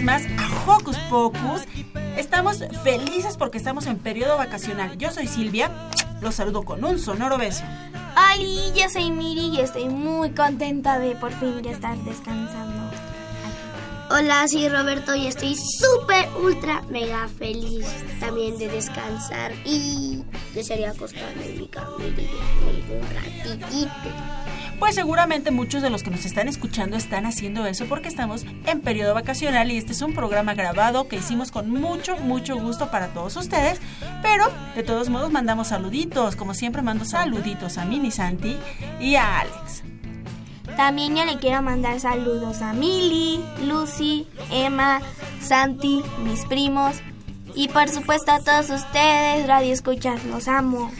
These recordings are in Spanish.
vez más a Hocus Pocus. Estamos felices porque estamos en periodo vacacional. Yo soy Silvia, los saludo con un sonoro beso. Oli, yo soy Miri y estoy muy contenta de por fin ya estar descansando. Hola, soy Roberto y estoy súper, ultra, mega feliz también de descansar y desearía acostarme en mi cama y divertirme un ratito. Pues seguramente muchos de los que nos están escuchando están haciendo eso porque estamos en periodo vacacional y este es un programa grabado que hicimos con mucho, mucho gusto para todos ustedes. Pero de todos modos mandamos saluditos, como siempre mando saluditos a Mini Santi y a Alex. También yo le quiero mandar saludos a Mili, Lucy, Emma, Santi, mis primos y por supuesto a todos ustedes, Radio Escuchas, los amo.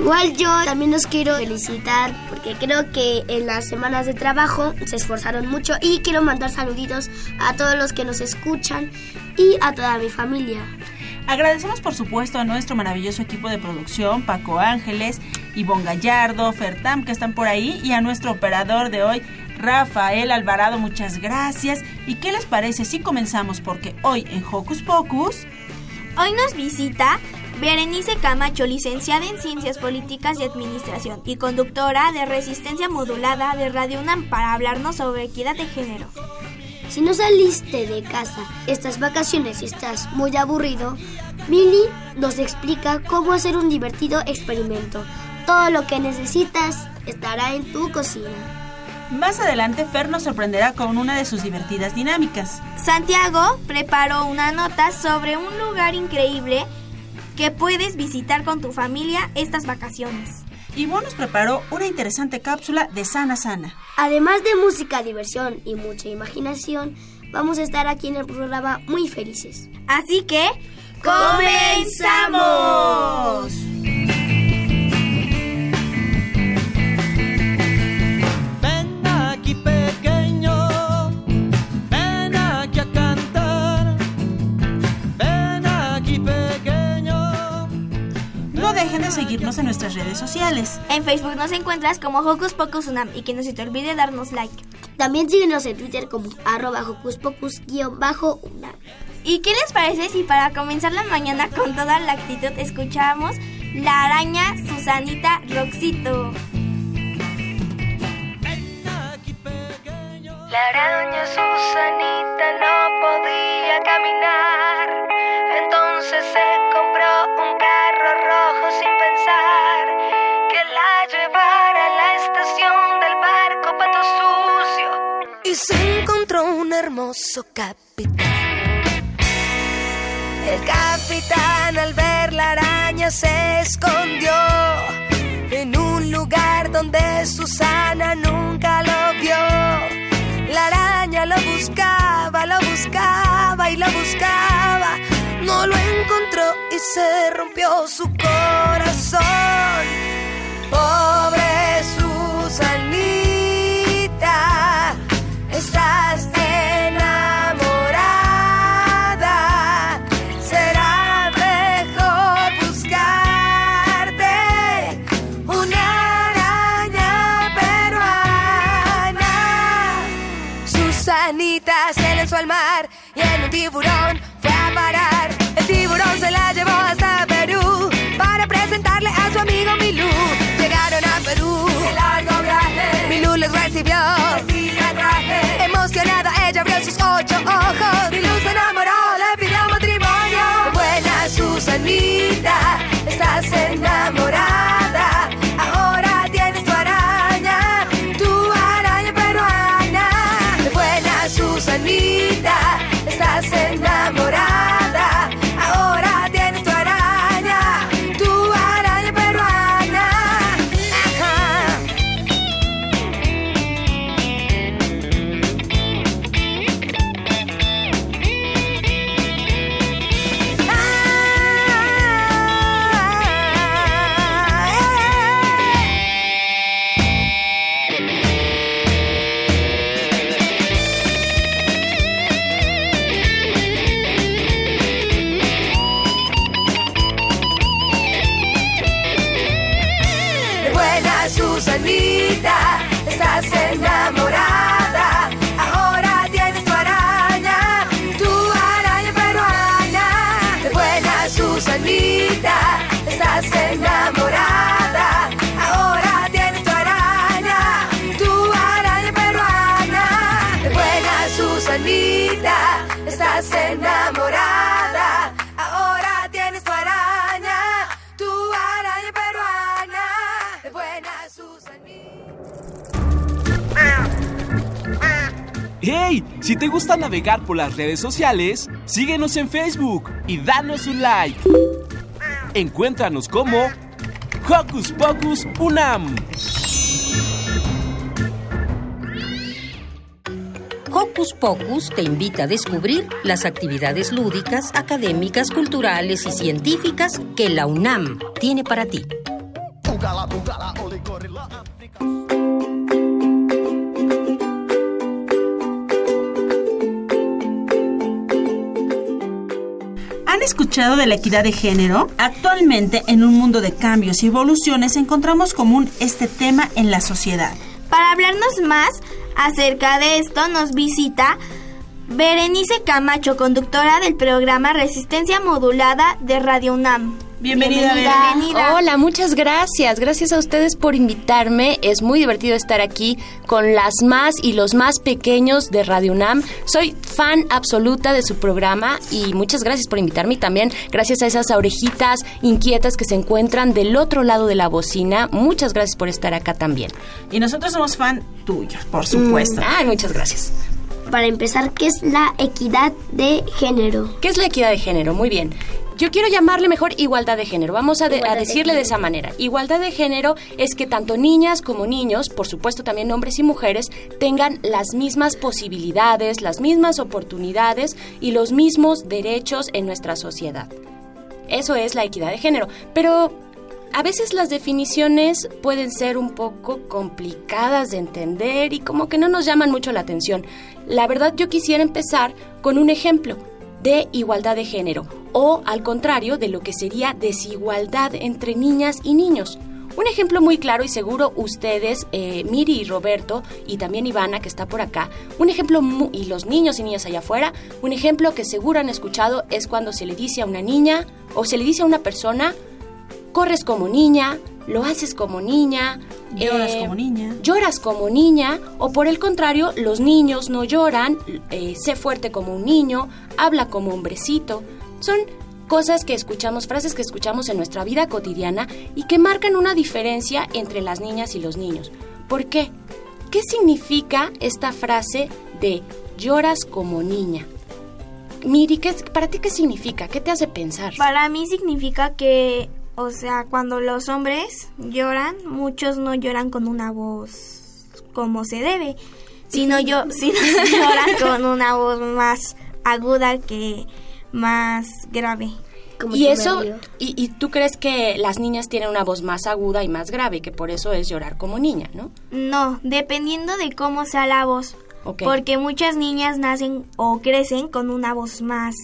Igual yo también los quiero felicitar porque creo que en las semanas de trabajo se esforzaron mucho y quiero mandar saluditos a todos los que nos escuchan y a toda mi familia. Agradecemos por supuesto a nuestro maravilloso equipo de producción, Paco Ángeles, Ivonne Gallardo, Fertam que están por ahí y a nuestro operador de hoy, Rafael Alvarado, muchas gracias. ¿Y qué les parece si comenzamos? Porque hoy en Hocus Pocus... Hoy nos visita Berenice Camacho, licenciada en Ciencias Políticas y Administración y conductora de Resistencia Modulada de Radio UNAM para hablarnos sobre equidad de género. Si no saliste de casa estas vacaciones y estás muy aburrido, Mili nos explica cómo hacer un divertido experimento. Todo lo que necesitas estará en tu cocina. Más adelante Fer nos sorprenderá con una de sus divertidas dinámicas. Santiago preparó una nota sobre un lugar increíble que puedes visitar con tu familia estas vacaciones. Ivonne nos preparó una interesante cápsula de Sana Sana. Además de música, diversión y mucha imaginación, vamos a estar aquí en el programa muy felices. Así que, ¡comenzamos! Dejen de seguirnos en nuestras redes sociales. En Facebook nos encuentras como Hocus Pocus Unam y que no se te olvide darnos like. También síguenos en Twitter como arroba hocuspocus-unam. ¿Y qué les parece si para comenzar la mañana con toda la actitud escuchamos la araña Susanita Roxito? La araña Susanita capitán. El capitán al ver la araña se escondió en un lugar donde Susana nunca lo vio. La araña lo buscaba, lo buscaba y lo buscaba. No lo encontró y se rompió su corazón. Pobre ojos, mi luz enamoró, le pidió matrimonio. Buena Susanita, estás enamorada. Navegar por las redes sociales, síguenos en Facebook y danos un like. Encuéntranos como Hocus Pocus Unam. Hocus Pocus te invita a descubrir las actividades lúdicas, académicas, culturales y científicas que la UNAM tiene para ti. ¿Han escuchado de la equidad de género? Actualmente, en un mundo de cambios y evoluciones, encontramos común este tema en la sociedad. Para hablarnos más acerca de esto, nos visita Berenice Camacho, conductora del programa Resistencia Modulada de Radio UNAM. Bienvenida, Bienvenida. Hola, muchas gracias. Gracias a ustedes por invitarme. Es muy divertido estar aquí con las más y los más pequeños de Radio UNAM. Soy fan absoluta de su programa y muchas gracias por invitarme y también gracias a esas orejitas inquietas que se encuentran del otro lado de la bocina. Muchas gracias por estar acá también. Y nosotros somos fan tuyos, por supuesto. Ay, muchas gracias. Para empezar, ¿qué es la equidad de género? ¿Qué es la equidad de género? Muy bien. Yo quiero llamarle mejor igualdad de género. Vamos a, de- a decirle de esa manera. Igualdad de género es que tanto niñas como niños, por supuesto también hombres y mujeres, tengan las mismas posibilidades, las mismas oportunidades y los mismos derechos en nuestra sociedad. Eso es la equidad de género. Pero a veces las definiciones pueden ser un poco complicadas de entender y como que no nos llaman mucho la atención. La verdad yo quisiera empezar con un ejemplo de igualdad de género o al contrario de lo que sería desigualdad entre niñas y niños. Un ejemplo muy claro y seguro ustedes, eh, Miri y Roberto, y también Ivana que está por acá, un ejemplo, y los niños y niñas allá afuera, un ejemplo que seguro han escuchado es cuando se le dice a una niña o se le dice a una persona, corres como niña, lo haces como niña, Lloras eh, como niña. lloras como niña o por el contrario, los niños no lloran, eh, sé fuerte como un niño, habla como hombrecito. Son cosas que escuchamos, frases que escuchamos en nuestra vida cotidiana y que marcan una diferencia entre las niñas y los niños. ¿Por qué? ¿Qué significa esta frase de lloras como niña? Miri, ¿qué, ¿para ti qué significa? ¿Qué te hace pensar? Para mí significa que, o sea, cuando los hombres lloran, muchos no lloran con una voz como se debe, sino yo, sino lloran con una voz más aguda que más grave. Como Y eso, y, y tú crees que las niñas tienen una voz más aguda y más grave, que por eso es llorar como niña, ¿no? No, dependiendo de cómo sea la voz. Ok. Porque muchas niñas nacen o crecen con una voz más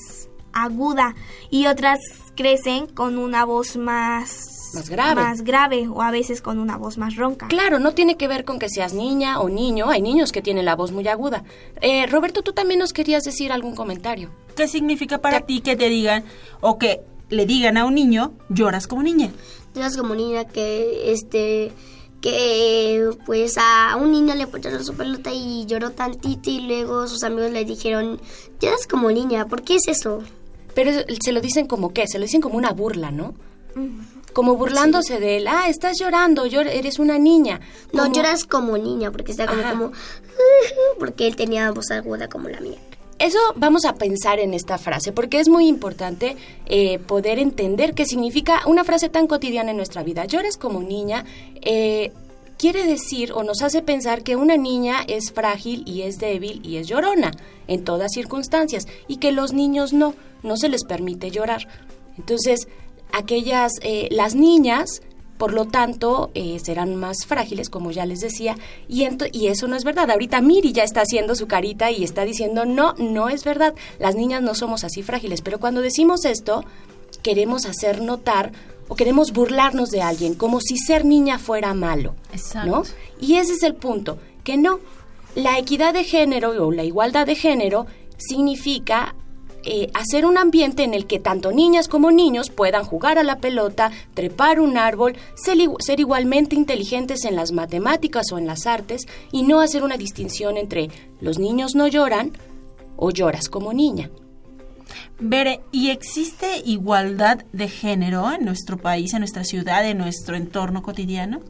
aguda y otras crecen con una voz más Más grave. más grave o a veces con una voz más ronca. Claro, no tiene que ver con que seas niña o niño, hay niños que tienen la voz muy aguda. Eh, Roberto, tú también nos querías decir algún comentario. ¿Qué significa para ti que te digan o que le digan a un niño, lloras como niña? Lloras como niña que este que pues a un niño le pusieron su pelota y lloró tantito y luego sus amigos le dijeron lloras como niña ¿por qué es eso? Pero se lo dicen como qué, se lo dicen como una burla, ¿no? Como burlándose de él, ah, estás llorando, llor- eres una niña. no lloras como niña porque está como como porque él tenía voz aguda como la mía Eso vamos a pensar en esta frase, porque es muy importante eh, poder entender qué significa una frase tan cotidiana en nuestra vida. Lloras como niña, eh, quiere decir o nos hace pensar que una niña es frágil y es débil y es llorona en todas circunstancias y que los niños no, no se les permite llorar. Entonces, aquellas, eh, las niñas por lo tanto, eh, serán más frágiles, como ya les decía, y, y eso no es verdad. Ahorita Miri ya está haciendo su carita y está diciendo, no, no es verdad, las niñas no somos así frágiles, pero cuando decimos esto, queremos hacer notar o queremos burlarnos de alguien, como si ser niña fuera malo, Exacto. ¿no? Y ese es el punto, que no. La equidad de género o la igualdad de género significa eh, hacer un ambiente en el que tanto niñas como niños puedan jugar a la pelota, trepar un árbol, ser, igu- ser igualmente inteligentes en las matemáticas o en las artes y no hacer una distinción entre los niños no lloran o lloras como niña. Bere, ¿y existe igualdad de género en nuestro país, en nuestra ciudad, en nuestro entorno cotidiano?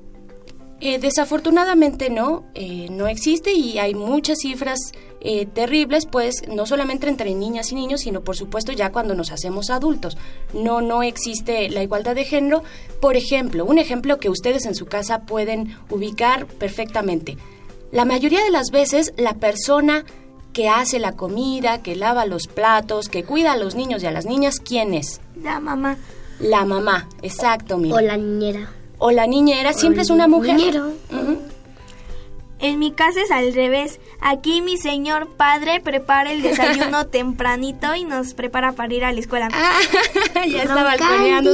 Eh, desafortunadamente no, eh, no existe y hay muchas cifras eh, terribles, pues no solamente entre niñas y niños, sino por supuesto ya cuando nos hacemos adultos. No, no existe la igualdad de género. Por ejemplo, un ejemplo que ustedes en su casa pueden ubicar perfectamente. La mayoría de las veces la persona que hace la comida, que lava los platos, que cuida a los niños y a las niñas, ¿quién es? La mamá. La mamá, exacto, mira. O la niñera. O la niñera, siempre es una mujer. niñero. En mi casa es al revés. Aquí mi señor padre prepara el desayuno tempranito y nos prepara para ir a la escuela. Ah, ya está como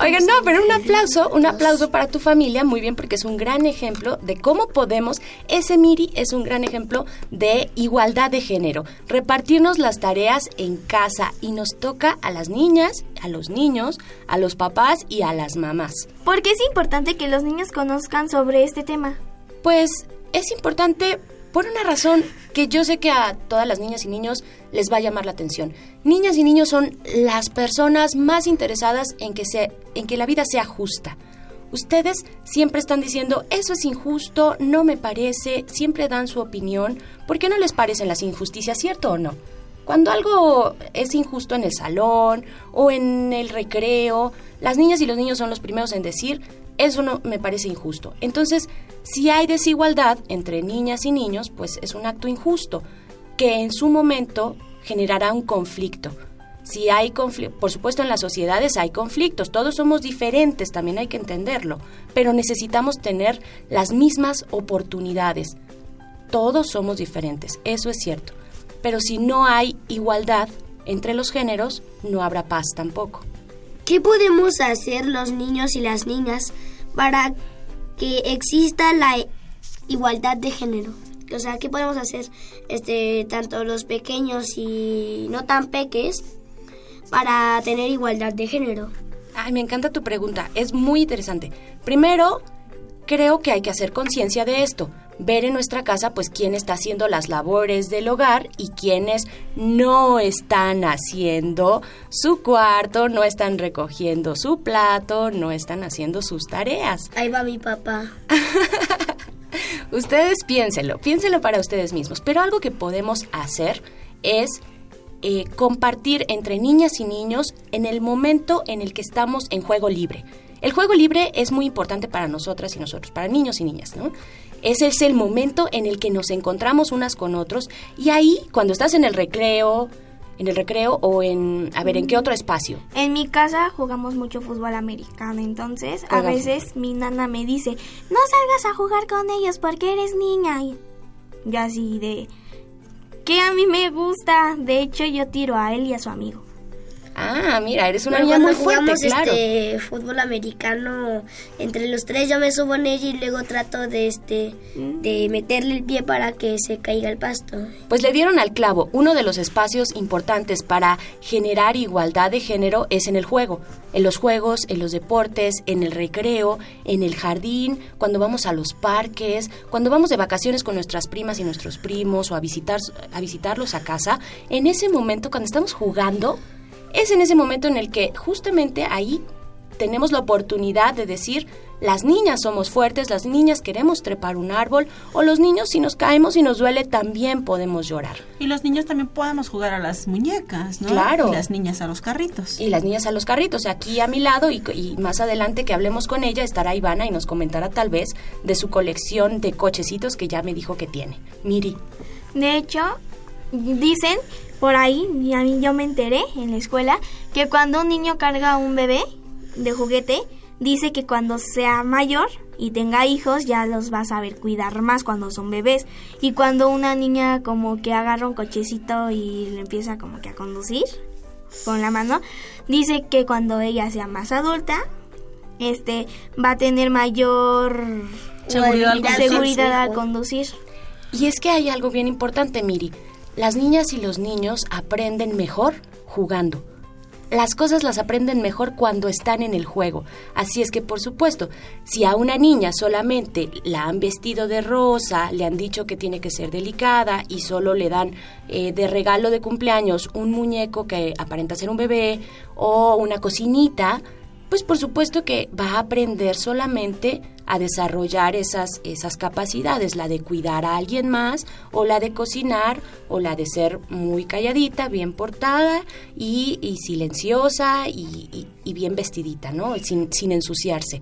Oigan, no, pero un aplauso, un aplauso para tu familia, muy bien, porque es un gran ejemplo de cómo podemos, ese Miri es un gran ejemplo de igualdad de género, repartirnos las tareas en casa y nos toca a las niñas, a los niños, a los papás y a las mamás. Porque es importante que los niños conozcan sobre este tema. Pues es importante por una razón que yo sé que a todas las niñas y niños les va a llamar la atención. Niñas y niños son las personas más interesadas en que, en que la vida sea justa. Ustedes siempre están diciendo, eso es injusto, no me parece, siempre dan su opinión. ¿Por qué no les parecen las injusticias, cierto o no? Cuando algo es injusto en el salón o en el recreo, las niñas y los niños son los primeros en decir, eso no me parece injusto. Entonces, si hay desigualdad entre niñas y niños, pues es un acto injusto que en su momento generará un conflicto. Si hay conflicto, por supuesto en las sociedades hay conflictos, todos somos diferentes, también hay que entenderlo, pero necesitamos tener las mismas oportunidades. Todos somos diferentes, eso es cierto. Pero si no hay igualdad entre los géneros, no habrá paz tampoco. ¿Qué podemos hacer los niños y las niñas para que exista la igualdad de género? O sea, ¿qué podemos hacer este tanto los pequeños y no tan peques para tener igualdad de género? Ay, me encanta tu pregunta, es muy interesante. Primero, creo que hay que hacer conciencia de esto, ver en nuestra casa pues quién está haciendo las labores del hogar y quiénes no están haciendo su cuarto, no están recogiendo su plato, no están haciendo sus tareas. Ahí va mi papá. Ustedes piénsenlo, piénsenlo para ustedes mismos. Pero algo que podemos hacer es eh, compartir entre niñas y niños en el momento en el que estamos en juego libre. El juego libre es muy importante para nosotras y nosotros, para niños y niñas, ¿no? Ese es el momento en el que nos encontramos unas con otros y ahí, cuando estás en el recreo, en el recreo o en, a ver, ¿en qué otro espacio? En mi casa jugamos mucho fútbol americano, entonces a veces mi nana me dice, no salgas a jugar con ellos porque eres niña. Y yo así de, que a mí me gusta, de hecho yo tiro a él y a su amigo. Ah, mira, eres una niña muy fuerte, jugamos claro. este fútbol americano entre los tres yo me subo en ella y luego trato de este de meterle el pie para que se caiga el pasto. Pues le dieron al clavo. Uno de los espacios importantes para generar igualdad de género es en el juego. En los juegos, en los deportes, en el recreo, en el jardín, cuando vamos a los parques, cuando vamos de vacaciones con nuestras primas y nuestros primos o a, visitar, a visitarlos a casa. En ese momento, cuando estamos jugando, es en ese momento en el que justamente ahí tenemos la oportunidad de decir, las niñas somos fuertes, las niñas queremos trepar un árbol, o los niños si nos caemos y nos duele también podemos llorar. Y los niños también podemos jugar a las muñecas, ¿no? Claro. Y las niñas a los carritos. Y las niñas a los carritos, aquí a mi lado y, y más adelante que hablemos con ella estará Ivana y nos comentará tal vez de su colección de cochecitos que ya me dijo que tiene. Miri. De hecho, dicen por ahí, y a mí yo me enteré en la escuela, que cuando un niño carga a un bebé de juguete, dice que cuando sea mayor y tenga hijos ya los va a saber cuidar más cuando son bebés. Y cuando una niña como que agarra un cochecito y le empieza como que a conducir con la mano, dice que cuando ella sea más adulta, este va a tener mayor Seguridad al conducir. seguridad al conducir. Y es que hay algo bien importante, Miri. Las niñas y los niños aprenden mejor jugando. Las cosas las aprenden mejor cuando están en el juego. Así es que, por supuesto, si a una niña solamente la han vestido de rosa, le han dicho que tiene que ser delicada y solo le dan eh, de regalo de cumpleaños un muñeco que aparenta ser un bebé o una cocinita, pues por supuesto que va a aprender solamente a desarrollar esas, esas capacidades, la de cuidar a alguien más, o la de cocinar, o la de ser muy calladita, bien portada y, y silenciosa y, bien vestidita, ¿no? Sin ensuciarse.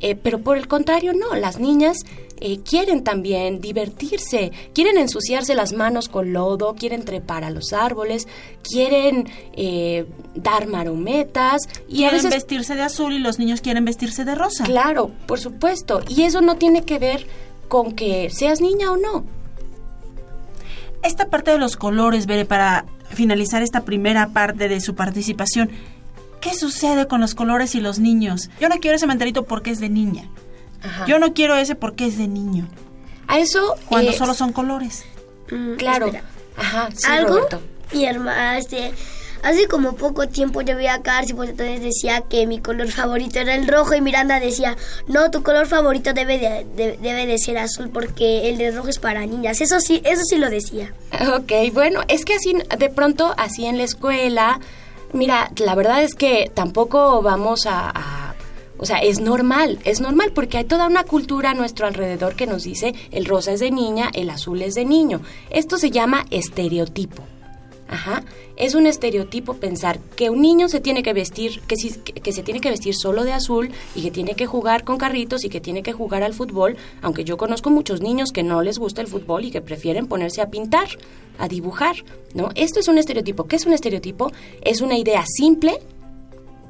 Eh, pero por el contrario, no, las niñas eh, quieren también divertirse, quieren ensuciarse las manos con lodo, quieren trepar a los árboles, quieren eh, dar marometas y a Quieren veces vestirse de azul y los niños quieren vestirse de rosa. Claro, por supuesto. Y eso no tiene que ver con que seas niña o no. Esta parte de los colores, Bere, para finalizar esta primera parte de su participación, ¿qué sucede con los colores y los niños? Yo no quiero ese mantelito porque es de niña. Yo no quiero ese porque es de niño. A eso... Cuando eh, solo son colores. Mm, Claro. espera. Ajá, sí, ¿Algo? Roberto. Mi hermana, este, hace como poco tiempo yo vi a Cars y pues entonces decía que mi color favorito era el rojo y Miranda decía, no, tu color favorito debe de, de- debe de ser azul porque el de rojo es para niñas. Eso sí, eso sí lo decía. Ok, bueno, es que así, de pronto, así en la escuela, mira, la verdad es que tampoco vamos a, o sea, es normal, es normal porque hay toda una cultura a nuestro alrededor que nos dice el rosa es de niña, el azul es de niño. Esto se llama estereotipo. Ajá. Es un estereotipo pensar que un niño se tiene que vestir, que, sí- que- se tiene que vestir solo de azul y que tiene que jugar con carritos y que tiene que jugar al fútbol, aunque yo conozco muchos niños que no les gusta el fútbol y que prefieren ponerse a pintar, a dibujar, ¿no? Esto es un estereotipo. ¿Qué es un estereotipo? Es una idea simple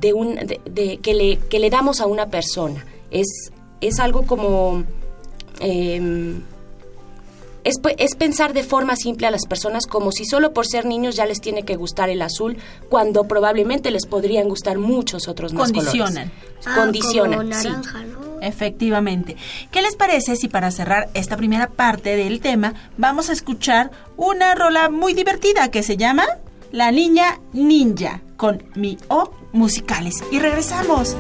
de un de, de- que le que le damos a una persona. Es es algo como em, es, pe- es pensar de forma simple a las personas como si solo por ser niños ya les tiene que gustar el azul, cuando probablemente les podrían gustar muchos otros más Condicionan. colores. Ah, Condicionan, como sí. Efectivamente. ¿Qué les parece si para cerrar esta primera parte del tema vamos a escuchar una rola muy divertida que se llama La Niña Ninja con Mi O Musicales? Y regresamos.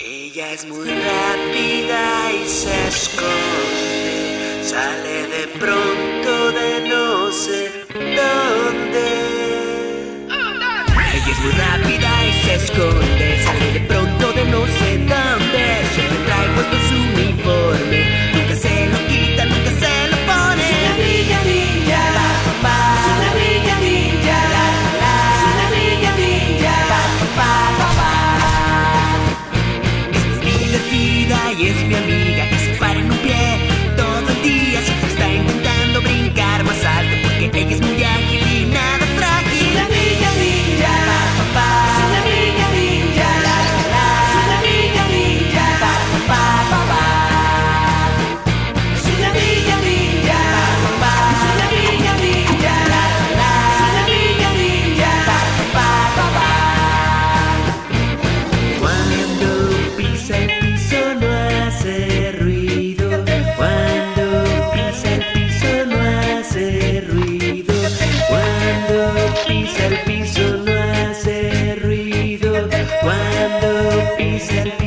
Ella es muy rápida se esconde, sale de pronto de no sé dónde. Ella es muy rápida y se esconde, said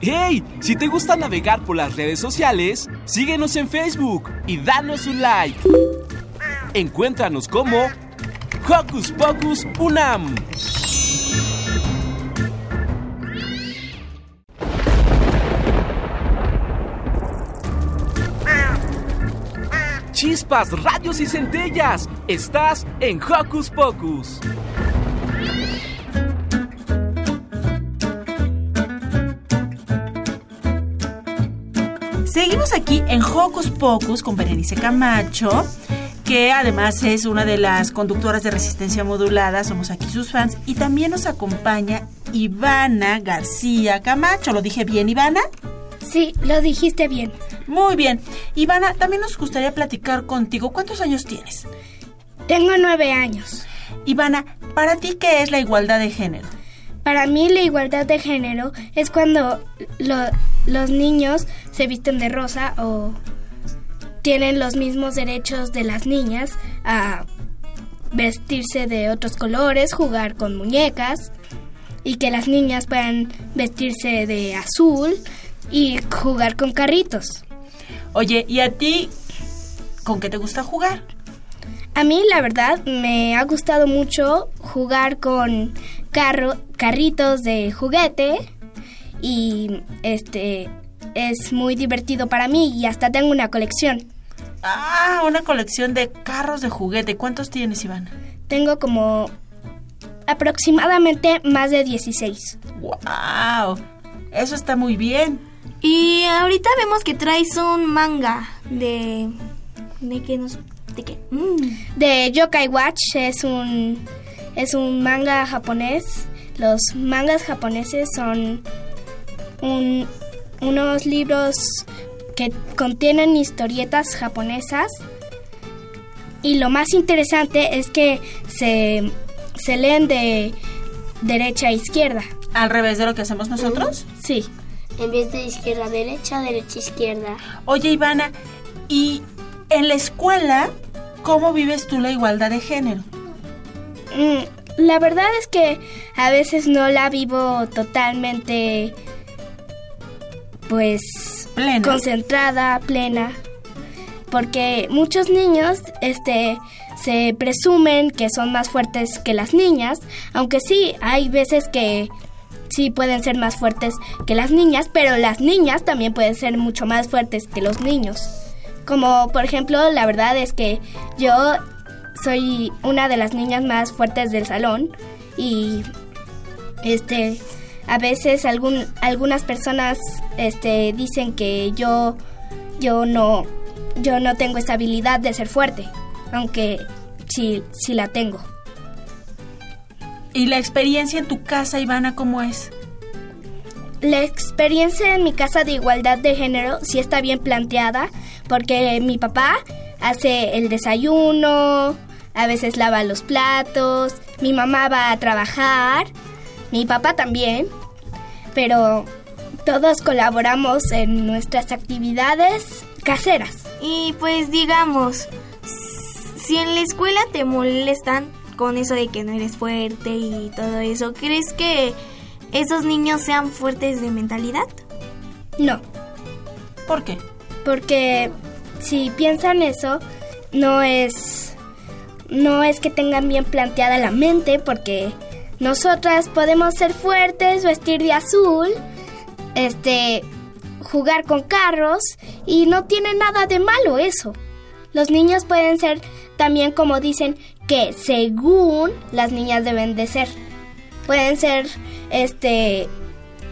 ¡Hey! Si te gusta navegar por las redes sociales, síguenos en Facebook y danos un like. Encuéntranos como Hocus Pocus Unam. chispas, radios y centellas. Estás en Hocus Pocus. Seguimos aquí en Hocus Pocus con Berenice Camacho, que además es una de las conductoras de resistencia modulada, somos aquí sus fans, y también nos acompaña Ivana García Camacho. ¿Lo dije bien, Ivana? Sí, lo dijiste bien. Muy bien. Ivana, también nos gustaría platicar contigo. ¿Cuántos años tienes? Tengo nueve años. Ivana, ¿para ti qué es la igualdad de género? Para mí la igualdad de género es cuando lo- los niños se visten de rosa o tienen los mismos derechos de las niñas a vestirse de otros colores, jugar con muñecas y que las niñas puedan vestirse de azul y jugar con carritos. Oye, ¿y a ti con qué te gusta jugar? A mí, la verdad, me ha gustado mucho jugar con carro, carritos de juguete y este es muy divertido para mí y hasta tengo una colección. Ah, una colección de carros de juguete. ¿Cuántos tienes, Ivana? Tengo como aproximadamente más de 16. ¡Wow! Eso está muy bien. Y ahorita vemos que traes un manga de... ¿De qué nos...? ¿De qué? Mm. De Yokai Watch es un es un manga japonés. Los mangas japoneses son un- unos libros que contienen historietas japonesas. Y lo más interesante es que se, se leen de derecha a izquierda. ¿Al revés de lo que hacemos nosotros? Sí. En vez de izquierda a derecha, derecha a izquierda. Oye, Ivana, ¿y en la escuela cómo vives tú la igualdad de género? Mm, la verdad es que a veces no la vivo totalmente, pues, Plena. concentrada, plena, porque muchos niños, este, se presumen que son más fuertes que las niñas, aunque sí, hay veces que sí pueden ser más fuertes que las niñas, pero las niñas también pueden ser mucho más fuertes que los niños. Como por ejemplo, la verdad es que yo soy una de las niñas más fuertes del salón y este a veces algún, algunas personas este dicen que yo yo no yo no tengo esa habilidad de ser fuerte, aunque sí sí la tengo. ¿Y la experiencia en tu casa, Ivana, cómo es? La experiencia en mi casa de igualdad de género sí está bien planteada porque mi papá hace el desayuno, a veces lava los platos, mi mamá va a trabajar, mi papá también, pero todos colaboramos en nuestras actividades caseras. Y pues digamos, si en la escuela te molestan con eso de que no eres fuerte y todo eso, ¿crees que esos niños sean fuertes de mentalidad? No, ¿Por qué? porque si piensan eso, no es no es que tengan bien planteada la mente, porque nosotras podemos ser fuertes, vestir de azul, este jugar con carros y no tiene nada de malo eso. Los niños pueden ser también como dicen que según las niñas deben de ser. Pueden ser este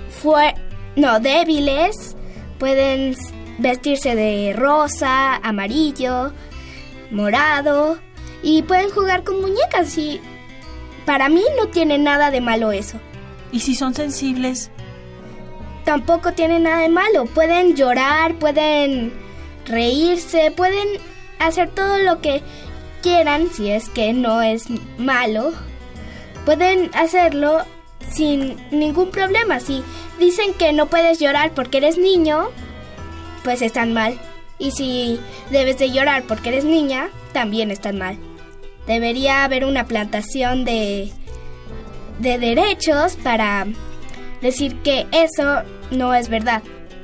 fue no débiles, pueden vestirse de rosa, amarillo, morado y pueden jugar con muñecas y para mí no tiene nada de malo eso. ¿Y si son sensibles? Tampoco tiene nada de malo, pueden llorar, pueden reírse, pueden hacer todo lo que quieran si es que no es malo. Pueden hacerlo sin ningún problema. Si dicen que no puedes llorar porque eres niño, pues están mal. Y si debes de llorar porque eres niña, también están mal. Debería haber una plantación de, de derechos para decir que eso no es verdad.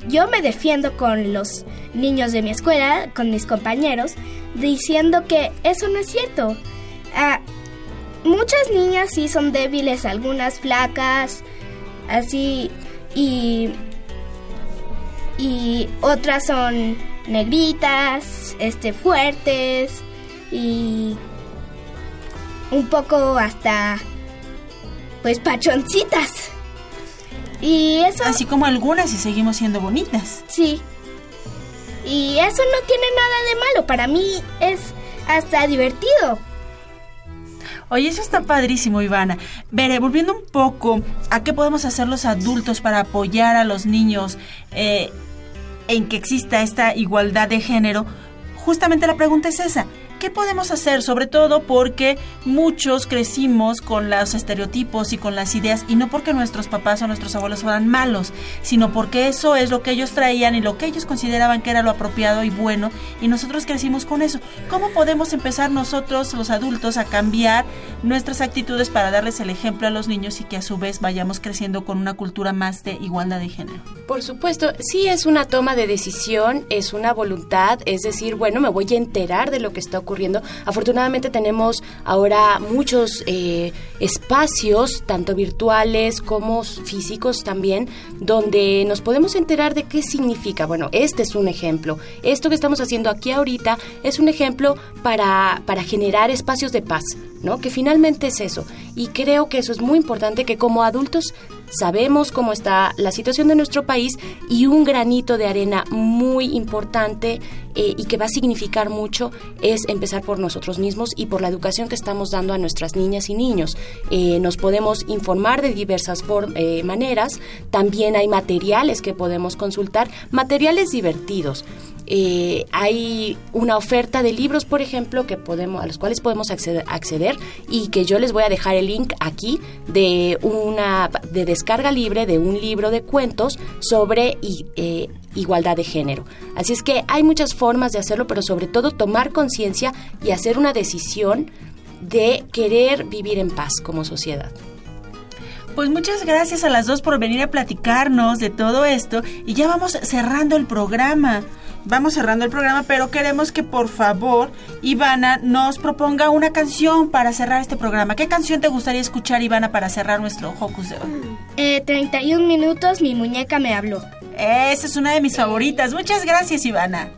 Yo me defiendo con los niños de mi escuela, con mis compañeros, diciendo que eso no es cierto. Ah, muchas niñas sí son débiles, algunas flacas, así, y, y otras son negritas, este, fuertes y un poco hasta, pues, pachoncitas. Y eso... Así como algunas y seguimos siendo bonitas. Sí. Y eso no tiene nada de malo. Para mí es hasta divertido. Oye, eso está padrísimo, Ivana. Veré, volviendo un poco a qué podemos hacer los adultos para apoyar a los niños eh, en que exista esta igualdad de género, justamente la pregunta es esa. ¿Qué podemos hacer? Sobre todo porque muchos crecimos con los estereotipos y con las ideas, y no porque nuestros papás o nuestros abuelos fueran malos, sino porque eso es lo que ellos traían y lo que ellos consideraban que era lo apropiado y bueno, y nosotros crecimos con eso. ¿Cómo podemos empezar nosotros, los adultos, a cambiar nuestras actitudes para darles el ejemplo a los niños y que a su vez vayamos creciendo con una cultura más de igualdad de género? Por supuesto, sí es una toma de decisión, es una voluntad, es decir, bueno, me voy a enterar de lo que está ocurriendo. Afortunadamente tenemos ahora muchos eh, espacios, tanto virtuales como físicos también, donde nos podemos enterar de qué significa. Bueno, este es un ejemplo. Esto que estamos haciendo aquí ahorita es un ejemplo para, para generar espacios de paz, ¿no? Que finalmente es eso. Y creo que eso es muy importante que como adultos sabemos cómo está la situación de nuestro país y un granito de arena muy importante eh, y que va a significar mucho es empezar por nosotros mismos y por la educación que estamos dando a nuestras niñas y niños. Eh, nos podemos informar de diversas eh, maneras, también hay materiales que podemos consultar, materiales divertidos. Eh, hay una oferta de libros, por ejemplo, que podemos, a los cuales podemos acceder, y que yo les voy a dejar el link aquí de una de descarga libre de un libro de cuentos sobre eh, igualdad de género. Así es que hay muchas formas de hacerlo, pero sobre todo tomar conciencia y hacer una decisión de querer vivir en paz como sociedad. Pues muchas gracias a las dos por venir a platicarnos de todo esto y ya vamos cerrando el programa vamos cerrando el programa, pero queremos que por favor Ivana nos proponga una canción para cerrar este programa. ¿Qué canción te gustaría escuchar, Ivana, para cerrar nuestro Hocus de hoy? Eh, 31 minutos, mi muñeca me habló. Esa es una de mis favoritas. Muchas gracias, Ivana.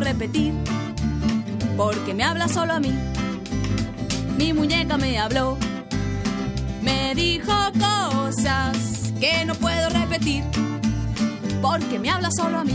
Repetir, porque me habla solo a mí. Mi muñeca me habló, me dijo cosas que no puedo repetir, porque me habla solo a mí.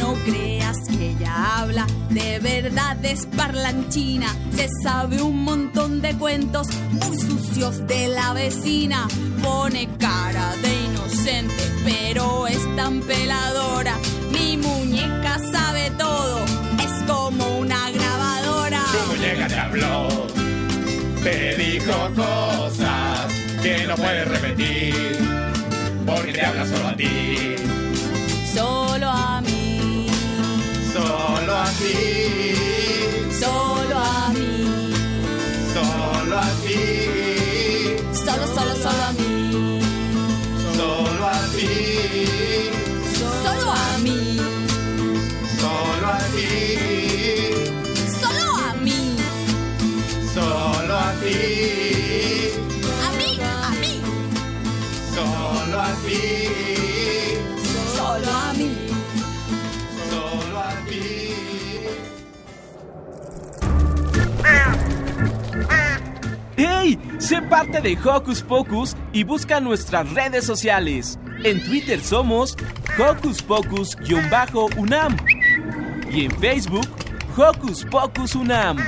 no creas que ella habla, de verdad es parlanchina. Se sabe un montón de cuentos muy sucios de la vecina. Pone cara de inocente, pero es tan peladora. Mi muñeca sabe todo, es como una grabadora. Tu muñeca te habló, te dijo cosas que no puedes repetir, porque te habla solo a ti. Solo a mí, Solo a ti, solo Parte de Hocus Pocus y busca nuestras redes sociales. En Twitter somos Hocus Pocus-UNAM y en Facebook Hocus Pocus UNAM.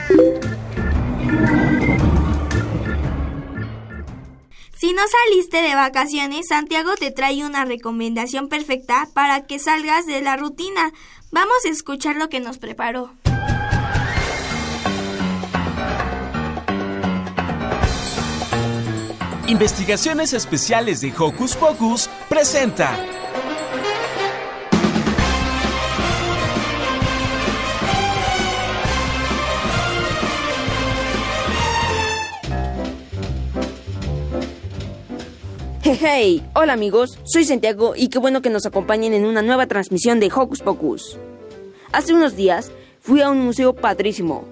Si no saliste de vacaciones, Santiago te trae una recomendación perfecta para que salgas de la rutina. Vamos a escuchar lo que nos preparó. Investigaciones Especiales de Hocus Pocus presenta. Hey, hey, hola amigos, soy Santiago y qué bueno que nos acompañen en una nueva transmisión de Hocus Pocus. Hace unos días fui a un museo padrísimo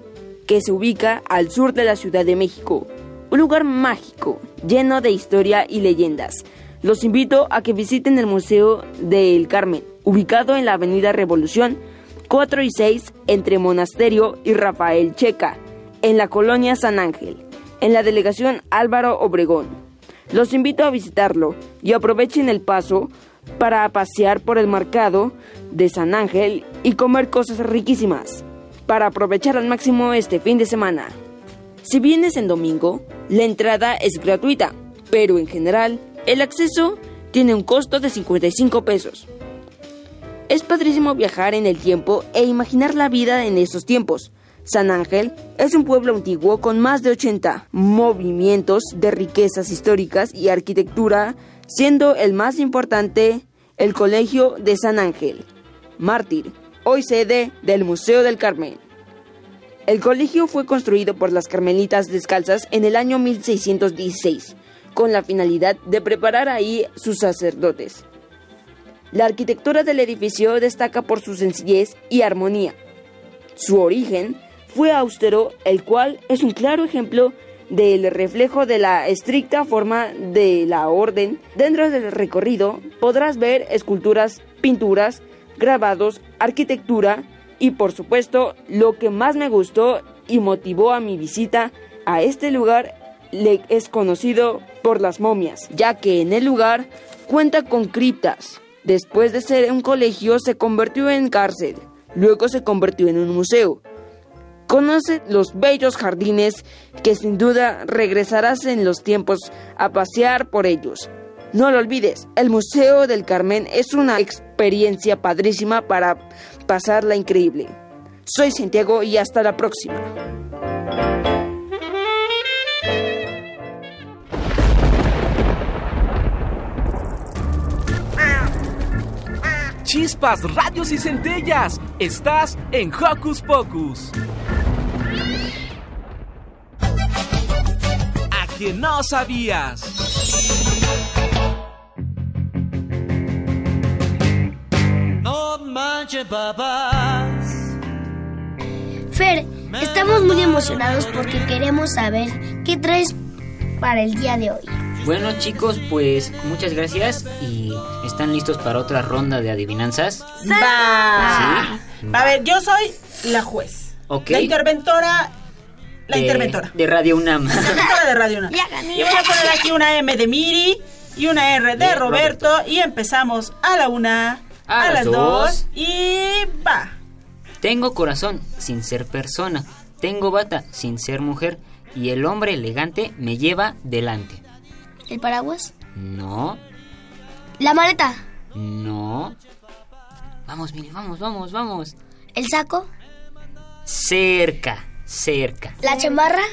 que se ubica al sur de la Ciudad de México, un lugar mágico, lleno de historia y leyendas. Los invito a que visiten el Museo del Carmen, ubicado en la Avenida Revolución 4 y 6 entre Monasterio y Rafael Checa, en la colonia San Ángel, en la delegación Álvaro Obregón. Los invito a visitarlo y aprovechen el paso para pasear por el mercado de San Ángel y comer cosas riquísimas, para aprovechar al máximo este fin de semana. Si vienes en domingo, la entrada es gratuita, pero en general el acceso tiene un costo de 55 pesos. Es padrísimo viajar en el tiempo e imaginar la vida en esos tiempos. San Ángel es un pueblo antiguo con más de 80 movimientos de riquezas históricas y arquitectura, siendo el más importante el Colegio de San Ángel, mártir, hoy sede del Museo del Carmen. El colegio fue construido por las carmelitas descalzas en el año 1616, con la finalidad de preparar ahí sus sacerdotes. La arquitectura del edificio destaca por su sencillez y armonía. Su origen fue austero, el cual es un claro ejemplo del reflejo de la estricta forma de la orden. Dentro del recorrido podrás ver esculturas, pinturas, grabados, arquitectura y por supuesto lo que más me gustó y motivó a mi visita a este lugar le es conocido por las momias, ya que en el lugar cuenta con criptas. Después de ser un colegio se convirtió en cárcel, luego se convirtió en un museo. Conoce los bellos jardines que sin duda regresarás en los tiempos a pasear por ellos. No lo olvides, el Museo del Carmen es una experiencia padrísima para pasarla increíble. Soy Santiago y hasta la próxima. Chispas, radios y centellas. Estás en Hocus Pocus. A que no sabías. Papás. Fer, estamos muy emocionados porque queremos saber qué traes para el día de hoy. Bueno chicos, pues muchas gracias y ¿están listos para otra ronda de adivinanzas? Va. A ver, yo soy la juez. Ok. La interventora. La De- interventora. De Radio UNAM. La interventora de Radio Una. Ya gané. Y voy a poner aquí una M de Miri y una R de De Roberto. Y empezamos a la una, a, A las dos. dos. y va. Tengo corazón sin ser persona. Tengo bata sin ser mujer. Y el hombre elegante me lleva delante. ¿El paraguas? No, ¿La maleta? no. Vamos, Mili, vamos, vamos, vamos. ¿El saco? Cerca, cerca. ¿La chamarra?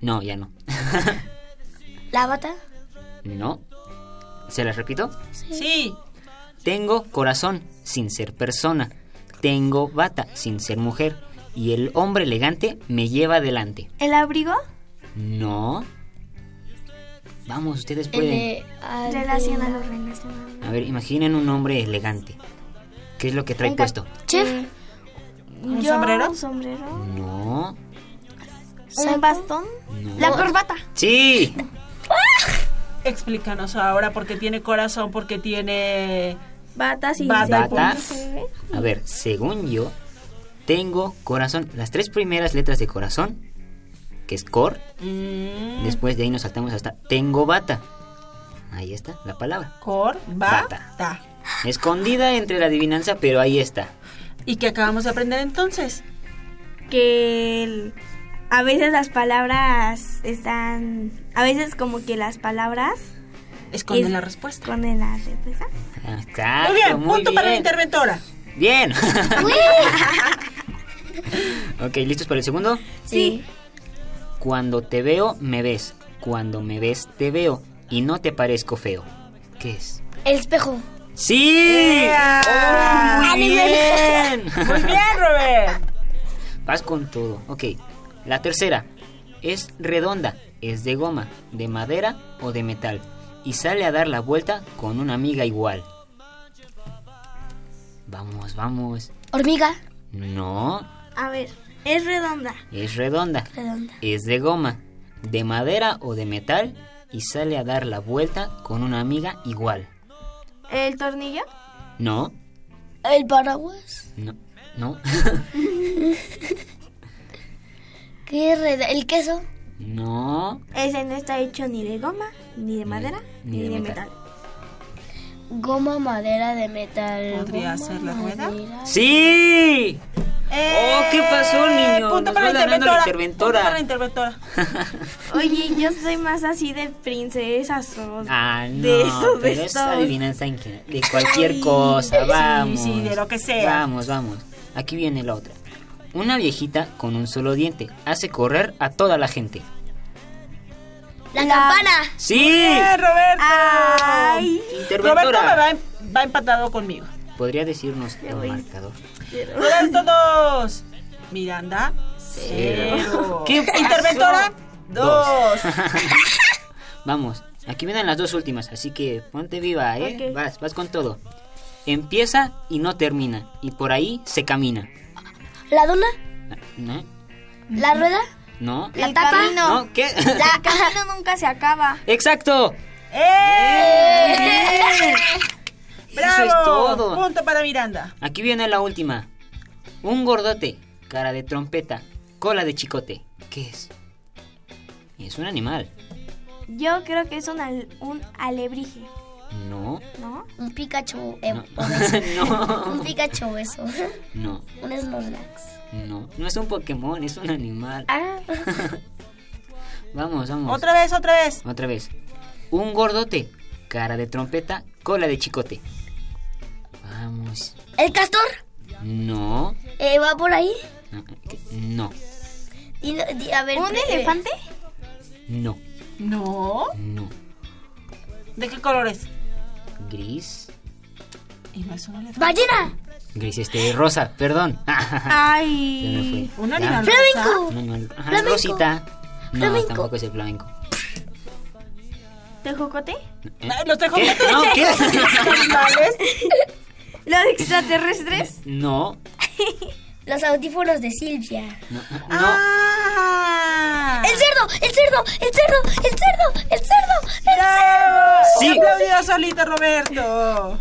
No, ya no. ¿La bata? No. ¿Se las repito? Sí. Tengo corazón sin ser persona. Tengo bata sin ser mujer. Y el hombre elegante me lleva delante. ¿El abrigo? No. Vamos, ustedes pueden. de... al- Relación a los relacionados. A ver, imaginen un hombre elegante. ¿Qué es lo que trae puesto? Chef. ¿Un Yo, sombrero? Un sombrero. No. ¿Un bastón? No. La corbata. Sí. Explícanos ahora por qué tiene corazón, por qué tiene. Bata sin Bata. Bata. A ver, según yo, tengo corazón. Las tres primeras letras de corazón, que es cor. Mm, Después de ahí nos saltamos hasta tengo bata. Ahí está la palabra. cor, Bata. bata. Escondida entre la adivinanza, pero ahí está. ¿Y qué acabamos de aprender entonces? Que el a veces las palabras están, a veces como que las palabras Esconden es- la respuesta. esconden la respuesta. Exacto, Muy bien, muy punto para la interventora. Bien. ok, ¿listos para el segundo? Sí. Cuando te veo, me ves. Cuando me ves, te veo. Y no te parezco feo. ¿Qué es? El espejo. ¡Sí! ¡Ea! ¡Oh, muy bien! Muy bien, Robert. Vas con todo. Ok. La tercera. Es redonda. Es de goma, de madera o de metal. Y sale a dar la vuelta con una amiga igual. Vamos, vamos. Hormiga. No, A ver, es redonda. es redonda. Redonda. Es de goma, de madera o de metal. Y sale a dar la vuelta con una amiga igual. ¿El tornillo? No, El paraguas. no, no, ¿Qué red? El queso. No. Ese no está hecho ni de goma, ni de madera, ni ni, de de, metal. metal. Goma, madera de metal. ¿Podría goma, ser la rueda? madera. ¡Sí! Oh, ¿qué pasó, niño? Eh, Punto Nos para la ganando la interventora. Punto para la interventora. interventora. Oye, yo soy más así de princesas o Ah, no, de esos, de pero es adivinanza en general, de cualquier cosa, sí, vamos. sí, de lo que sea. Vamos, vamos. Aquí viene la otra. Una viejita con un solo diente hace correr a toda la gente. La, campana. ¡Sí! Bien, Roberto. Ay. Roberto me va, em- va empatado conmigo. ¿Podría decirnos el marcador? Roberto 2. Miranda 0. ¿Qué pasó? Interventora 2. Vamos, aquí vienen las dos últimas, así que ponte viva, ¿eh? Vas, vas con todo. Empieza y no termina, y por ahí se camina. La dona. ¿No? La rueda. ¿No? La El tapa. camino. ¿No? ¿Qué? La camino nunca se acaba. ¡Exacto! ¡Eh! ¡Bravo! Eso es todo. Punto para Miranda. Aquí viene la última. Un gordote, cara de trompeta, cola de chicote. ¿Qué es? Es un animal. Yo creo que es un, al- un alebrije, No, ¿no? Un Pikachu. eh, No. No. Un Pikachu eso. no, Un Snorlax. no. No es un Pokémon, es un animal. Ah. Vamos, vamos. Otra vez, otra vez. Otra vez. Un gordote, cara de trompeta, cola de chicote. Vamos. El castor. No, Eh, ¿Va por ahí? no, ¿qué? no, Dilo- di- a ver, ¿Un eh, elefante? no, No. no. ¿De qué color es? Gris. Y no es un elefante. Ballena. Gris este rosa, perdón. Ay. Un animal Flamenco. Un animal- ajá, Flamenco. Rosita. No, Flamenco. tampoco es el flamenco. ¿Tejocote? ¿Eh? Los tejocotes. ¿Qué? No, ¿qué? animales. ¿Los extraterrestres? No, Los audífonos de Silvia. no, no. Ah. El cerdo, el cerdo, el cerdo, el cerdo, el cerdo, el ¡Bravo! Sí. Solito, Roberto.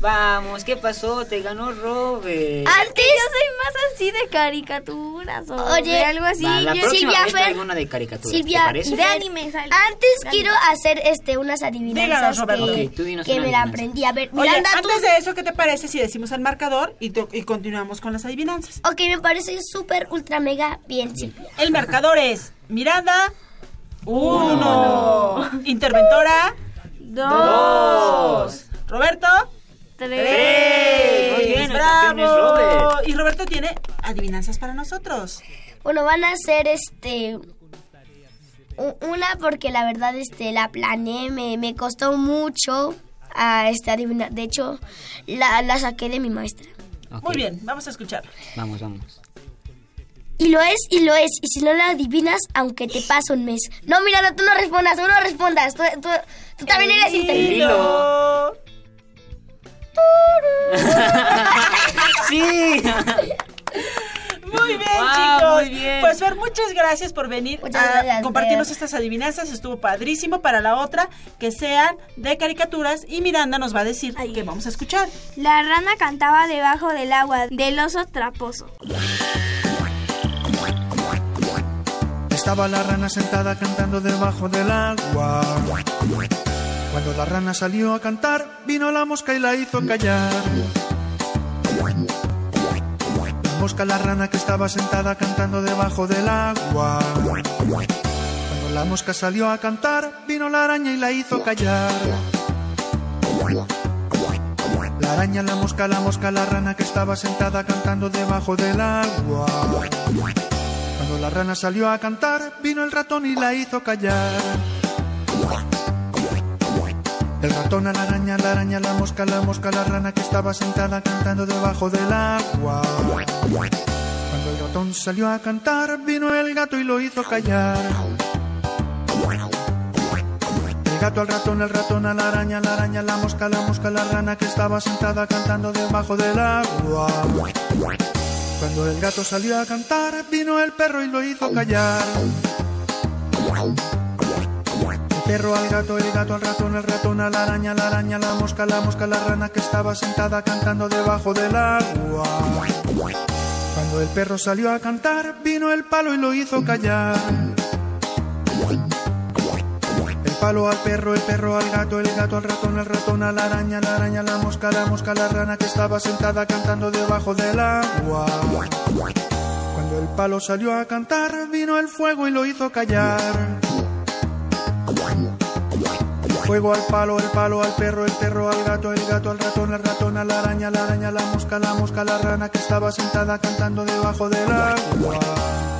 Vamos, ¿qué pasó? Te ganó Robert. Antes, Yo soy más así de caricaturas o Oye, de algo así. Va, la Yo- próxima Silvia vez Fer- traigo una de caricatura. Silvia, ¿Te parece? De anime, sale. antes De quiero anime. hacer este unas adivinanzas Díganos, que, Ok, tú dinos que una me la aprendí. A ver, Oye, Miranda, tú. antes de eso, ¿qué te parece si decimos el marcador y, to- y continuamos con las adivinanzas? Ok, me parece súper, ultra, mega bien, Silvia. El marcador es Miranda, uno. Interventora, dos. Roberto, tres. Muy bien, Bravo. es Robert. Y Roberto tiene adivinanzas para nosotros. Bueno, van a hacer este una porque la verdad este la planeé, me, me costó mucho a este adivinar. De hecho, la, la saqué de mi maestra. Muy bien, vamos a escucharlo. Vamos, vamos. Y lo es, y lo es. Y si no la adivinas, aunque te pase un mes. No, mira, no, tú no respondas, tú no respondas. Tú, tú, tú también eres inteligente. Sí. Muy bien, Wow, chicos. muy bien. Pues Fer, muchas gracias por venir Muchas a gracias, compartirnos Fer. estas adivinanzas. Estuvo padrísimo para la otra, que sean de caricaturas. Y Miranda nos va a decir que vamos a escuchar. La rana cantaba debajo del agua del oso traposo. Estaba la rana sentada cantando debajo del agua. Cuando la rana salió a cantar, vino la mosca y la hizo callar. La mosca la rana que estaba sentada cantando debajo del agua. Cuando la mosca salió a cantar, vino la araña y la hizo callar. La araña, la mosca, la mosca, la rana que estaba sentada cantando debajo del agua. Cuando la rana salió a cantar, vino el ratón y la hizo callar. El ratón a la araña, la araña, la mosca, la mosca, la rana que estaba sentada cantando debajo del agua. Cuando el ratón salió a cantar, vino el gato y lo hizo callar. El gato al ratón, el ratón a la araña, la araña, la mosca, la mosca, la rana que estaba sentada cantando debajo del agua. Cuando el gato salió a cantar, vino el perro y lo hizo callar. El perro al gato, el gato al ratón, el ratón a la araña, la araña, la mosca, la mosca, la rana que estaba sentada cantando debajo del agua. Cuando el perro salió a cantar, vino el palo y lo hizo callar. El palo al perro, el perro al gato, el gato al ratón, el ratón a la araña, la araña, la mosca, la mosca, la rana que estaba sentada cantando debajo del agua. Cuando el palo salió a cantar, vino el fuego y lo hizo callar. Fuego al palo, el palo al perro, el perro al gato, el gato al ratón, el ratón a la araña, la araña, la mosca, la mosca, la rana que estaba sentada cantando debajo del agua.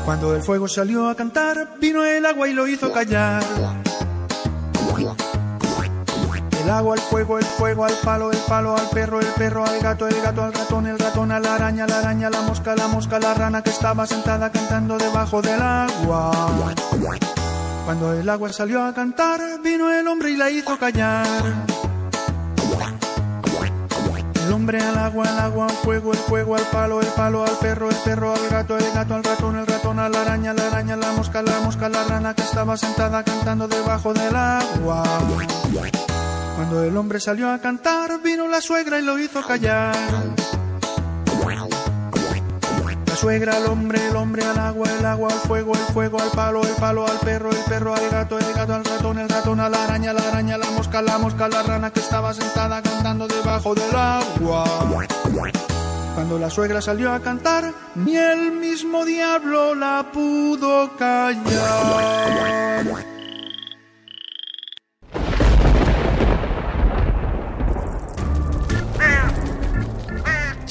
Cuando el fuego salió a cantar, vino el agua y lo hizo callar. El agua, el fuego, el fuego al palo, el palo al perro, el perro al gato, el gato al ratón, el ratón a la araña, la araña, la mosca, la mosca, la rana que estaba sentada cantando debajo del agua. Cuando el agua salió a cantar, vino el hombre y la hizo callar. El hombre al agua, el agua al fuego, el fuego al palo, el palo al perro, el perro al gato, el gato al ratón, el ratón a la araña, la araña, la mosca, la mosca, la rana que estaba sentada cantando debajo del agua. Cuando el hombre salió a cantar, vino la suegra y lo hizo callar. Suegra al hombre, el hombre al agua, el agua al fuego, el fuego al palo, el palo al perro, el perro al gato, el gato al ratón, el ratón a la araña, la araña, la mosca, la mosca, la rana que estaba sentada cantando debajo del agua. Cuando la suegra salió a cantar, ni el mismo diablo la pudo callar.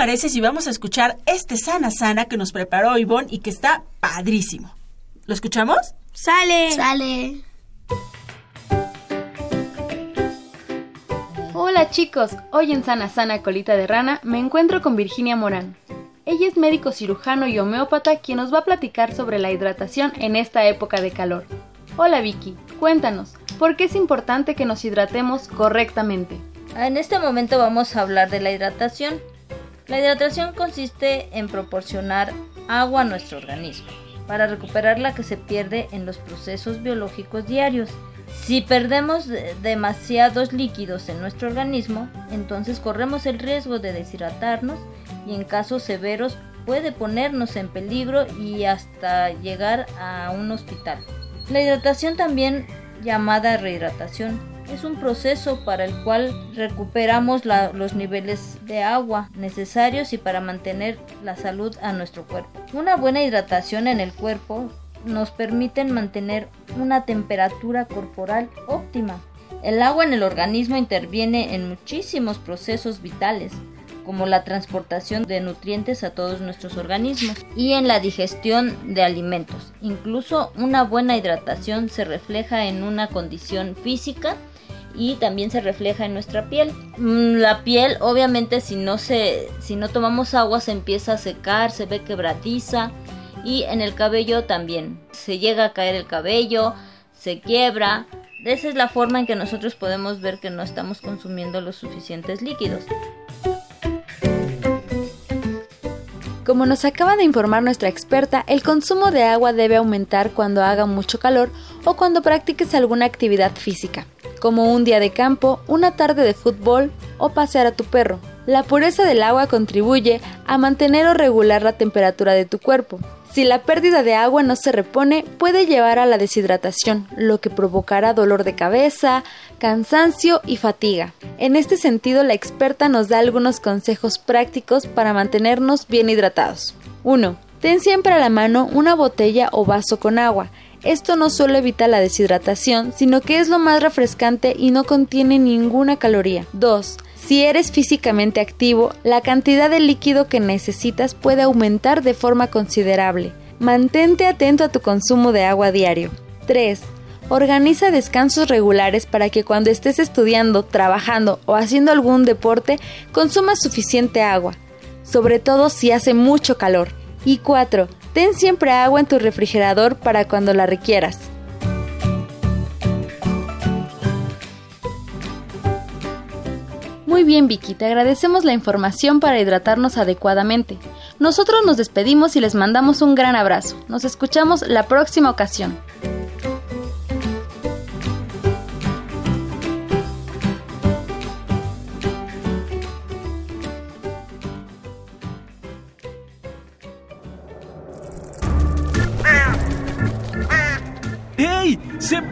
¿Qué les parece si vamos a escuchar este Sana Sana que nos preparó Ivonne y que está padrísimo? ¿Lo escuchamos? Sale. Sale. Hola chicos, hoy en Sana Sana Colita de Rana me encuentro con Virginia Morán. Ella es médico cirujano y homeópata quien nos va a platicar sobre la hidratación en esta época de calor. Hola Vicky, cuéntanos, ¿por qué es importante que nos hidratemos correctamente? En este momento vamos a hablar de la hidratación. La hidratación consiste en proporcionar agua a nuestro organismo para recuperar la que se pierde en los procesos biológicos diarios. Si perdemos demasiados líquidos en nuestro organismo, entonces corremos el riesgo de deshidratarnos y en casos severos puede ponernos en peligro y hasta llegar a un hospital. La hidratación también llamada rehidratación es un proceso para el cual recuperamos los niveles de agua necesarios y para mantener la salud a nuestro cuerpo. Una buena hidratación en el cuerpo nos permite mantener una temperatura corporal óptima. El agua en el organismo interviene en muchísimos procesos vitales, como la transportación de nutrientes a todos nuestros organismos y en la digestión de alimentos. Incluso una buena hidratación se refleja en una condición física y también se refleja en nuestra piel. La piel, obviamente, si no se si no tomamos agua se empieza a secar, se ve quebradiza y en el cabello también. Se llega a caer el cabello, se quiebra. Esa es la forma en que nosotros podemos ver que no estamos consumiendo los suficientes líquidos. Como nos acaba de informar nuestra experta, el consumo de agua debe aumentar cuando haga mucho calor o cuando practiques alguna actividad física, como un día de campo, una tarde de fútbol o pasear a tu perro. La pureza del agua contribuye a mantener o regular la temperatura de tu cuerpo. Si la pérdida de agua no se repone, puede llevar a la deshidratación, lo que provocará dolor de cabeza, cansancio y fatiga. En este sentido, la experta nos da algunos consejos prácticos para mantenernos bien hidratados. 1. Ten siempre a la mano una botella o vaso con agua. Esto no solo evita la deshidratación, sino que es lo más refrescante y no contiene ninguna caloría. 2. Si eres físicamente activo, la cantidad de líquido que necesitas puede aumentar de forma considerable. Mantente atento a tu consumo de agua diario. 3. Organiza descansos regulares para que cuando estés estudiando, trabajando o haciendo algún deporte consumas suficiente agua, sobre todo si hace mucho calor. Y 4. Ten siempre agua en tu refrigerador para cuando la requieras. Muy bien Vicky, te agradecemos la información para hidratarnos adecuadamente. Nosotros nos despedimos y les mandamos un gran abrazo. Nos escuchamos la próxima ocasión.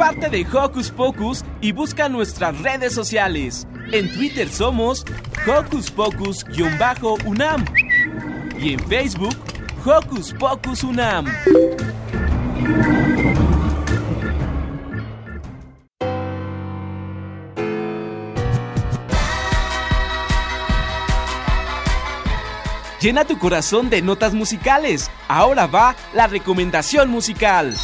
Parte de Hocus Pocus y busca nuestras redes sociales. En Twitter somos Hocus Pocus-UNAM y en Facebook Hocus Pocus UNAM. Llena tu corazón de notas musicales. Ahora va la recomendación musical.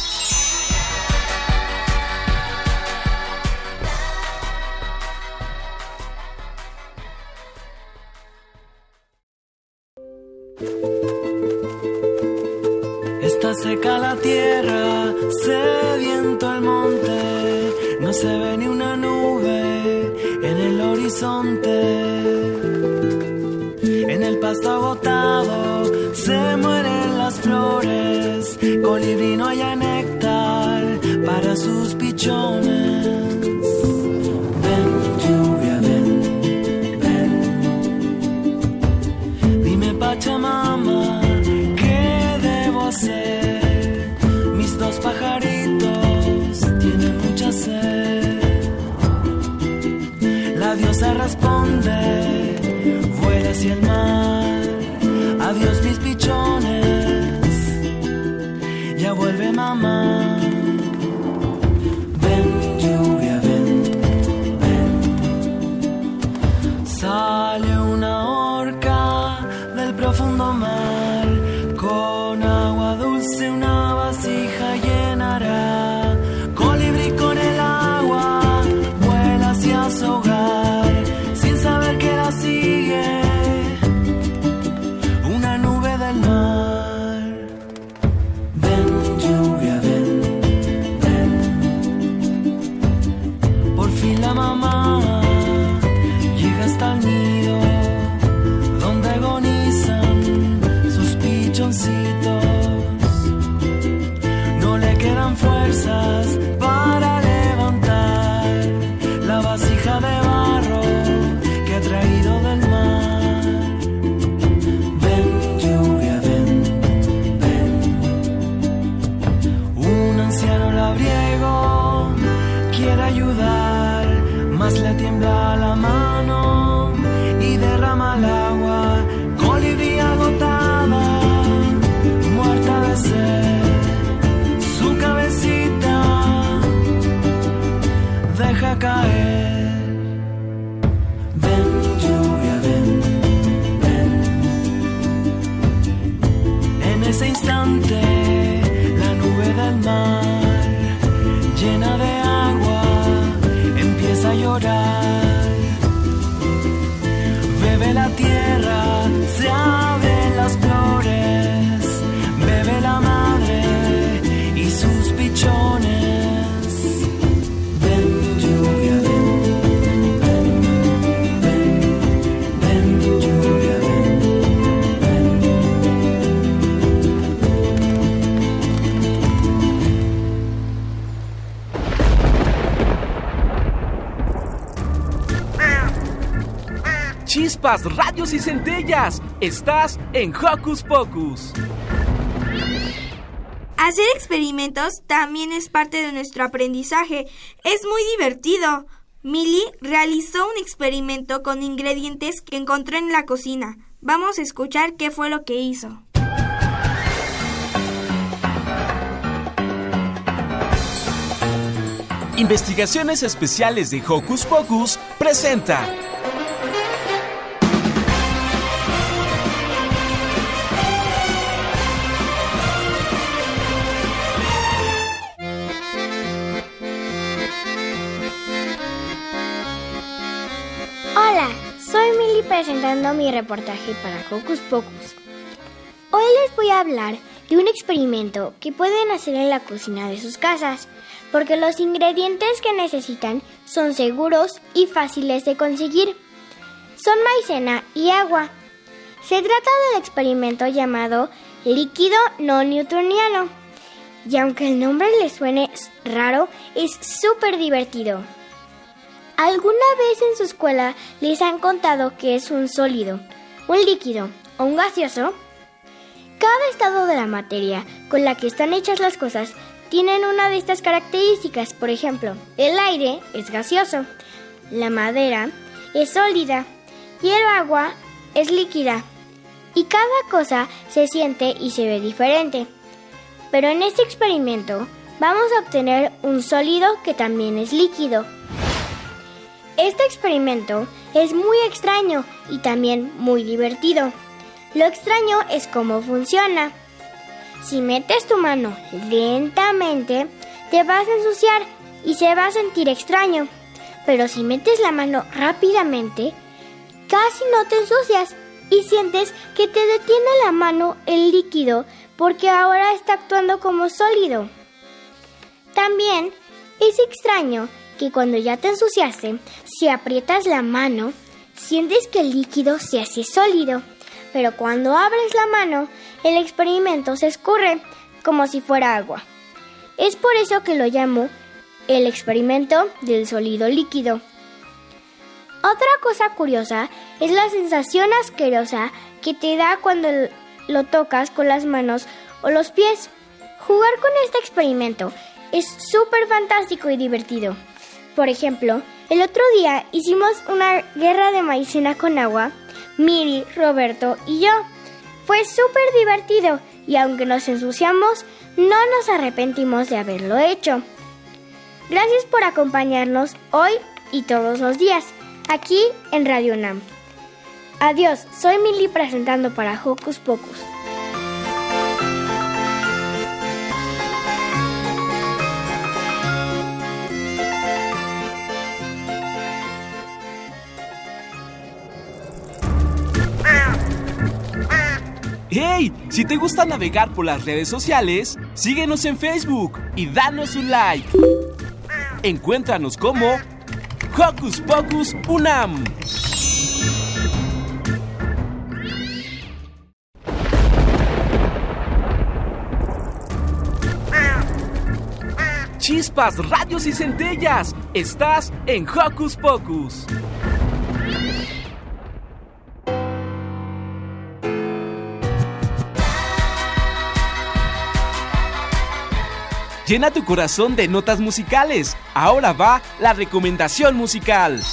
Chispas, radios y centellas. Estás en Hocus Pocus. Hacer experimentos también es parte de nuestro aprendizaje. Es muy divertido. Millie realizó un experimento con ingredientes que encontró en la cocina. Vamos a escuchar qué fue lo que hizo. Investigaciones Especiales de Hocus Pocus presenta. Presentando mi reportaje para Hocus Pocus. Hoy les voy a hablar de un experimento que pueden hacer en la cocina de sus casas, porque los ingredientes que necesitan son seguros y fáciles de conseguir. Son maicena y agua. Se trata del experimento llamado líquido no newtoniano. Y aunque el nombre les suene raro, es súper divertido. ¿Alguna vez en su escuela les han contado que es un sólido, un líquido o un gaseoso? Cada estado de la materia con la que están hechas las cosas tienen una de estas características. Por ejemplo, el aire es gaseoso, la madera es sólida y el agua es líquida. Y cada cosa se siente y se ve diferente. Pero en este experimento vamos a obtener un sólido que también es líquido. Este experimento es muy extraño y también muy divertido. Lo extraño es cómo funciona. Si metes tu mano lentamente, te vas a ensuciar y se va a sentir extraño. Pero si metes la mano rápidamente, casi no te ensucias y sientes que te detiene la mano el líquido porque ahora está actuando como sólido. También es extraño que cuando ya te ensuciaste, si aprietas la mano, sientes que el líquido se hace sólido. Pero cuando abres la mano, el experimento se escurre como si fuera agua. Es por eso que lo llamo el experimento del sólido líquido. Otra cosa curiosa es la sensación asquerosa que te da cuando lo tocas con las manos o los pies. Jugar con este experimento es súper fantástico y divertido. Por ejemplo, el otro día hicimos una guerra de maicena con agua, Miri, Roberto y yo. Fue súper divertido y aunque nos ensuciamos, no nos arrepentimos de haberlo hecho. Gracias por acompañarnos hoy y todos los días, aquí en Radio Nam. Adiós, soy Mili presentando para Hocus Pocus. ¡Hey! Si te gusta navegar por las redes sociales, síguenos en Facebook y danos un like. Encuéntranos como Hocus Pocus Unam. Chispas, radios y centellas. Estás en Hocus Pocus. Llena tu corazón de notas musicales. Ahora va la recomendación musical.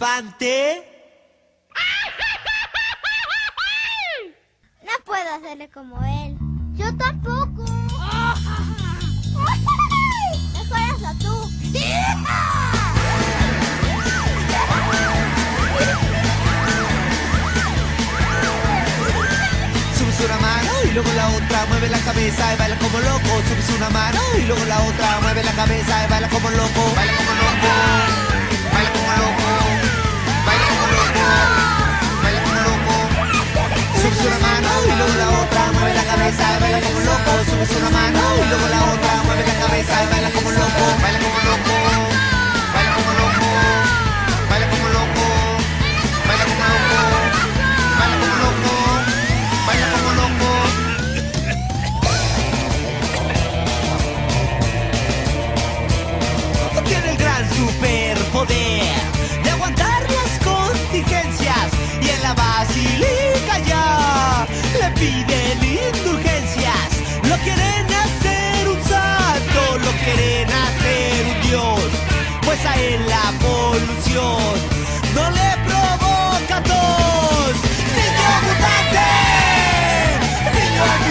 Pedro Infante? No puedo hacerle como él. Yo tampoco. Mejor hazlo tú. Subes una mano y luego la otra, mueve la cabeza y baila como loco. Subes una mano y luego la otra, mueve la cabeza y baila como loco. Baila como loco. Baila como loco. Baila como loco. Subes una mano y luego la otra, mueve la cabeza baila como loco. Subes una mano y luego la otra, mueve la cabeza baila como loco. Baila como loco. La basílica ya le piden indulgencias. Lo quieren hacer un santo, lo quieren hacer un dios, pues a él la polución no le provoca tos. ¡Niño mutante! ¡Niño mutante!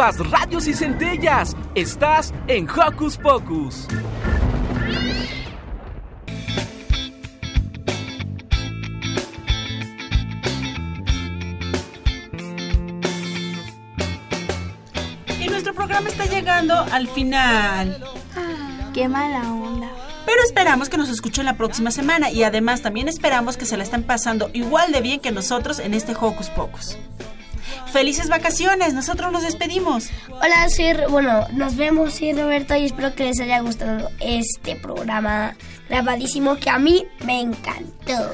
Chispas, radios y centellas. Estás en Hocus Pocus. Y nuestro programa está llegando al final. Qué mala onda. Pero esperamos que nos escuchen la próxima semana y además también esperamos que se la estén pasando igual de bien que nosotros en este Hocus Pocus. Felices vacaciones, nosotros nos despedimos. Hola, soy, bueno, nos vemos, soy Roberto y espero que les haya gustado este programa grabadísimo que a mí me encantó.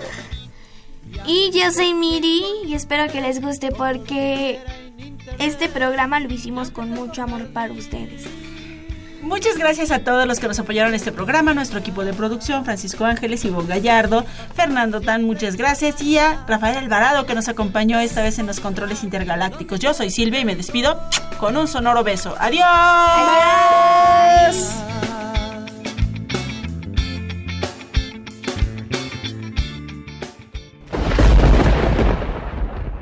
Y yo soy Miri y espero que les guste porque este programa lo hicimos con mucho amor para ustedes. Muchas gracias a todos los que nos apoyaron en este programa, nuestro equipo de producción, Francisco Ángeles, Ivonne Gallardo, Fernando Tan, muchas gracias, y a Rafael Alvarado que nos acompañó esta vez en los controles intergalácticos. Yo soy Silvia y me despido con un sonoro beso. ¡Adiós!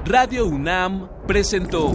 Radio UNAM presentó.